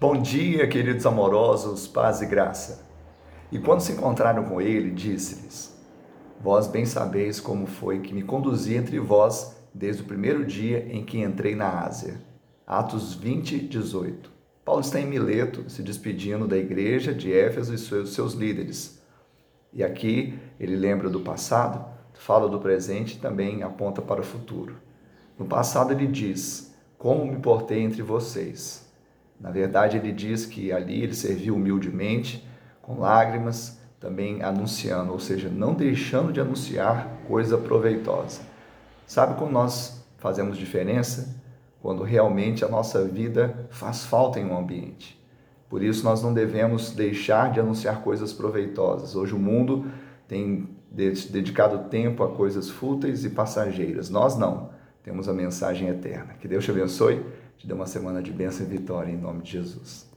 Bom dia, queridos amorosos, paz e graça. E quando se encontraram com ele, disse-lhes: Vós bem sabeis como foi que me conduzi entre vós desde o primeiro dia em que entrei na Ásia. Atos 20, 18. Paulo está em Mileto, se despedindo da igreja de Éfeso e seus, líderes. E aqui ele lembra do passado, fala do presente e também aponta para o futuro. No passado ele diz: Como me portei entre vocês na verdade, ele diz que ali ele serviu humildemente, com lágrimas, também anunciando, ou seja, não deixando de anunciar coisa proveitosa. Sabe quando nós fazemos diferença? Quando realmente a nossa vida faz falta em um ambiente. Por isso nós não devemos deixar de anunciar coisas proveitosas. Hoje o mundo tem dedicado tempo a coisas fúteis e passageiras. Nós não. Temos a mensagem eterna. Que Deus te abençoe te dê uma semana de bênção e vitória em nome de Jesus.